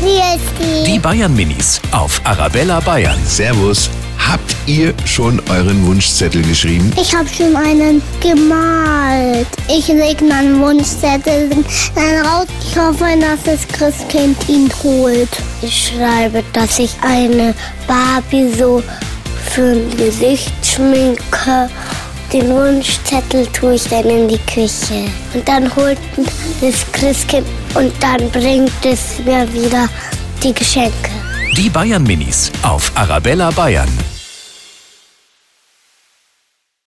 Wie ist Die Bayern Minis auf Arabella Bayern. Servus. Habt ihr schon euren Wunschzettel geschrieben? Ich habe schon einen gemalt. Ich lege meinen Wunschzettel dann raus. Ich hoffe, dass das Christkind ihn holt. Ich schreibe, dass ich eine Barbie so für ein Gesicht schminke. Den Wunschzettel tue ich dann in die Küche. Und dann holt das Christkind und dann bringt es mir wieder die Geschenke. Die Bayern Minis auf Arabella Bayern.